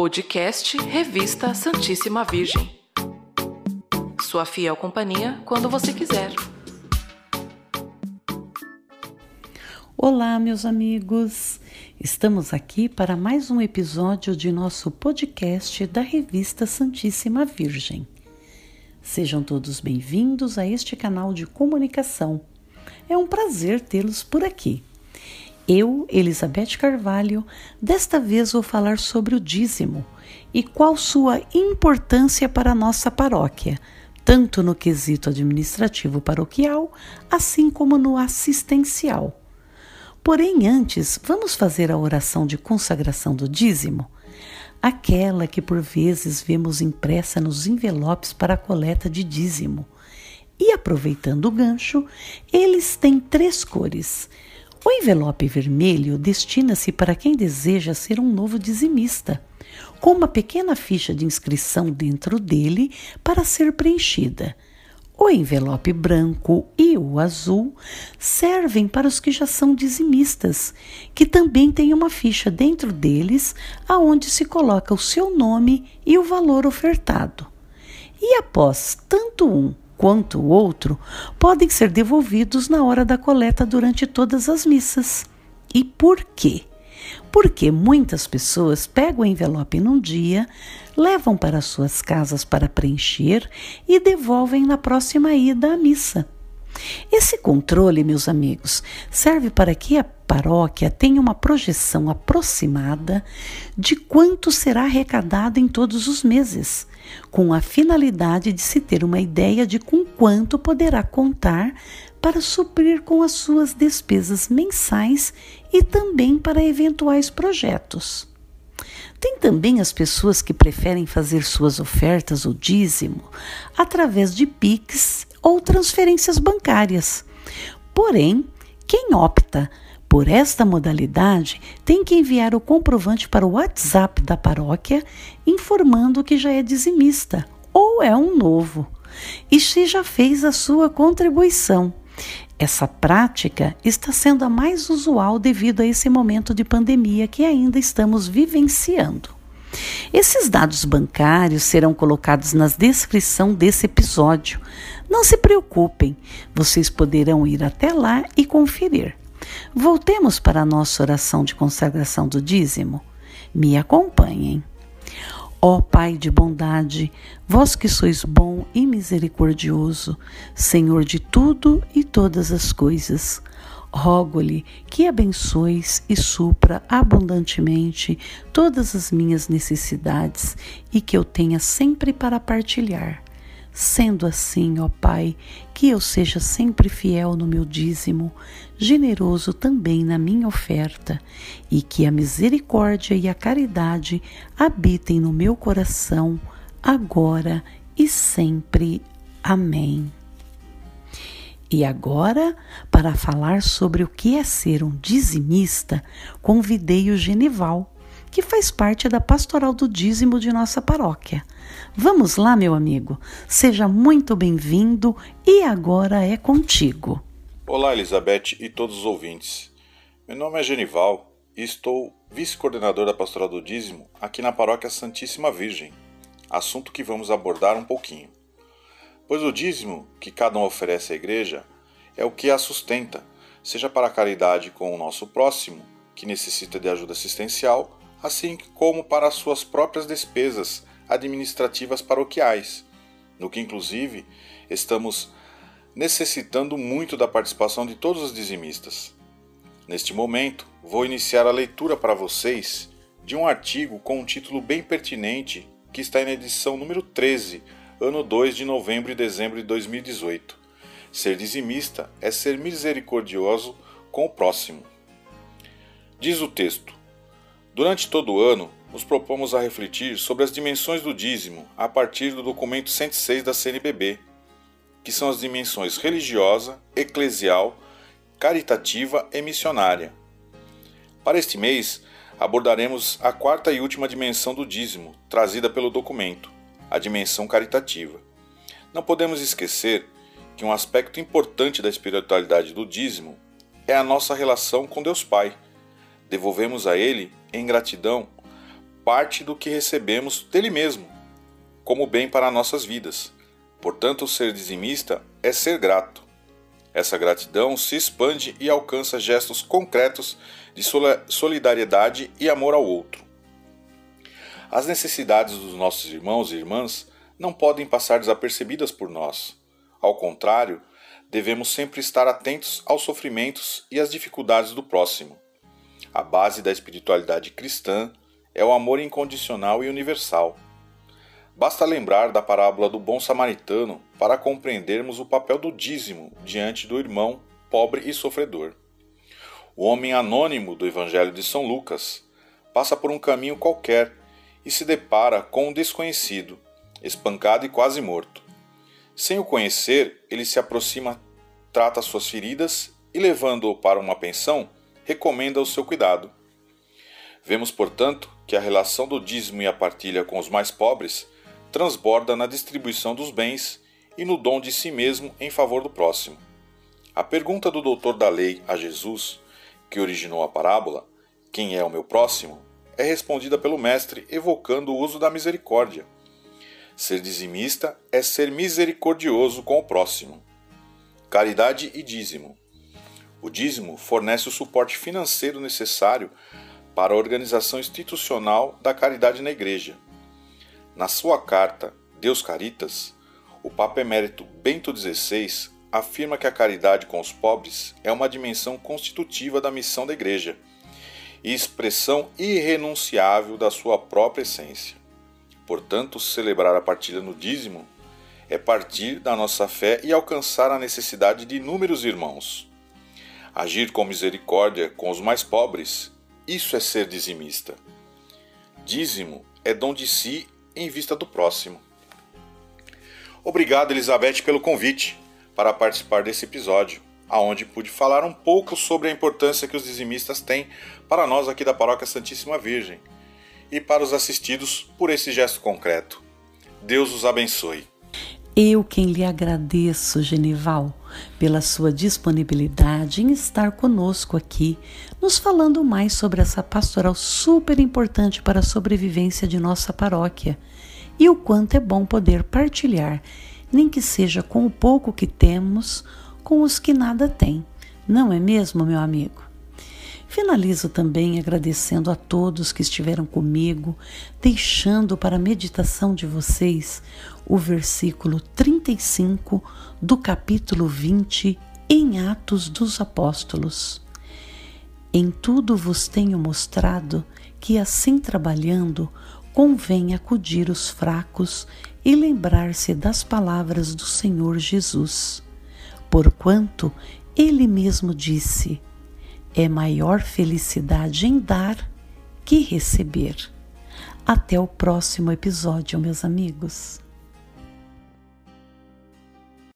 Podcast Revista Santíssima Virgem. Sua fiel companhia quando você quiser. Olá, meus amigos! Estamos aqui para mais um episódio de nosso podcast da Revista Santíssima Virgem. Sejam todos bem-vindos a este canal de comunicação. É um prazer tê-los por aqui. Eu, Elizabeth Carvalho, desta vez vou falar sobre o dízimo e qual sua importância para a nossa paróquia, tanto no quesito administrativo paroquial, assim como no assistencial. Porém, antes, vamos fazer a oração de consagração do dízimo, aquela que por vezes vemos impressa nos envelopes para a coleta de dízimo. E aproveitando o gancho, eles têm três cores. O envelope vermelho destina-se para quem deseja ser um novo dizimista, com uma pequena ficha de inscrição dentro dele para ser preenchida. O envelope branco e o azul servem para os que já são dizimistas, que também têm uma ficha dentro deles aonde se coloca o seu nome e o valor ofertado. E após tanto um quanto o outro podem ser devolvidos na hora da coleta durante todas as missas. E por quê? porque muitas pessoas pegam o envelope num dia, levam para suas casas para preencher e devolvem na próxima ida à missa. Esse controle, meus amigos, serve para que a paróquia tenha uma projeção aproximada de quanto será arrecadado em todos os meses, com a finalidade de se ter uma ideia de com quanto poderá contar para suprir com as suas despesas mensais e também para eventuais projetos. Tem também as pessoas que preferem fazer suas ofertas ou dízimo através de PIX ou transferências bancárias. Porém, quem opta por esta modalidade tem que enviar o comprovante para o WhatsApp da paróquia informando que já é dizimista ou é um novo e se já fez a sua contribuição. Essa prática está sendo a mais usual devido a esse momento de pandemia que ainda estamos vivenciando. Esses dados bancários serão colocados na descrição desse episódio. Não se preocupem, vocês poderão ir até lá e conferir. Voltemos para a nossa oração de consagração do dízimo. Me acompanhem. Ó Pai de bondade, vós que sois bom e misericordioso, Senhor de tudo e todas as coisas, rogo-lhe que abençoes e supra abundantemente todas as minhas necessidades e que eu tenha sempre para partilhar Sendo assim, ó Pai, que eu seja sempre fiel no meu dízimo, generoso também na minha oferta, e que a misericórdia e a caridade habitem no meu coração, agora e sempre. Amém. E agora, para falar sobre o que é ser um dizimista, convidei o Genival, que faz parte da pastoral do dízimo de nossa paróquia. Vamos lá, meu amigo. Seja muito bem-vindo e agora é contigo. Olá, Elizabeth e todos os ouvintes. Meu nome é Genival e estou vice-coordenador da Pastoral do Dízimo aqui na Paróquia Santíssima Virgem, assunto que vamos abordar um pouquinho. Pois o dízimo que cada um oferece à igreja é o que a sustenta, seja para a caridade com o nosso próximo, que necessita de ajuda assistencial, assim como para as suas próprias despesas administrativas paroquiais, no que inclusive estamos necessitando muito da participação de todos os dizimistas. Neste momento, vou iniciar a leitura para vocês de um artigo com um título bem pertinente que está na edição número 13, ano 2 de novembro e dezembro de 2018. Ser dizimista é ser misericordioso com o próximo. Diz o texto: Durante todo o ano, nos propomos a refletir sobre as dimensões do dízimo a partir do documento 106 da CNBB, que são as dimensões religiosa, eclesial, caritativa e missionária. Para este mês, abordaremos a quarta e última dimensão do dízimo, trazida pelo documento, a dimensão caritativa. Não podemos esquecer que um aspecto importante da espiritualidade do dízimo é a nossa relação com Deus Pai. Devolvemos a Ele, em gratidão, parte do que recebemos dele mesmo, como bem para nossas vidas. Portanto, ser dizimista é ser grato. Essa gratidão se expande e alcança gestos concretos de solidariedade e amor ao outro. As necessidades dos nossos irmãos e irmãs não podem passar desapercebidas por nós. Ao contrário, devemos sempre estar atentos aos sofrimentos e às dificuldades do próximo. A base da espiritualidade cristã é o amor incondicional e universal. Basta lembrar da parábola do bom samaritano para compreendermos o papel do dízimo diante do irmão pobre e sofredor. O homem anônimo do Evangelho de São Lucas passa por um caminho qualquer e se depara com um desconhecido, espancado e quase morto. Sem o conhecer, ele se aproxima, trata suas feridas e, levando-o para uma pensão, recomenda o seu cuidado. Vemos, portanto, que a relação do dízimo e a partilha com os mais pobres transborda na distribuição dos bens e no dom de si mesmo em favor do próximo. A pergunta do doutor da lei a Jesus, que originou a parábola, quem é o meu próximo, é respondida pelo Mestre evocando o uso da misericórdia. Ser dizimista é ser misericordioso com o próximo. Caridade e dízimo. O dízimo fornece o suporte financeiro necessário para a organização institucional da caridade na Igreja na sua carta Deus Caritas, o Papa Emérito Bento XVI afirma que a caridade com os pobres é uma dimensão constitutiva da missão da Igreja e expressão irrenunciável da sua própria essência. Portanto, celebrar a partilha no dízimo é partir da nossa fé e alcançar a necessidade de inúmeros irmãos. Agir com misericórdia com os mais pobres, isso é ser dizimista. Dízimo é dom de si em vista do próximo. Obrigado, Elizabeth, pelo convite para participar desse episódio, aonde pude falar um pouco sobre a importância que os dizimistas têm para nós aqui da Paróquia Santíssima Virgem e para os assistidos por esse gesto concreto. Deus os abençoe. Eu quem lhe agradeço, Genival, pela sua disponibilidade em estar conosco aqui, nos falando mais sobre essa pastoral super importante para a sobrevivência de nossa paróquia e o quanto é bom poder partilhar, nem que seja com o pouco que temos, com os que nada têm. Não é mesmo, meu amigo? Finalizo também agradecendo a todos que estiveram comigo, deixando para a meditação de vocês o versículo 35 do capítulo 20 em Atos dos Apóstolos. Em tudo vos tenho mostrado que, assim trabalhando, convém acudir os fracos e lembrar-se das palavras do Senhor Jesus. Porquanto ele mesmo disse: é maior felicidade em dar que receber. Até o próximo episódio, meus amigos.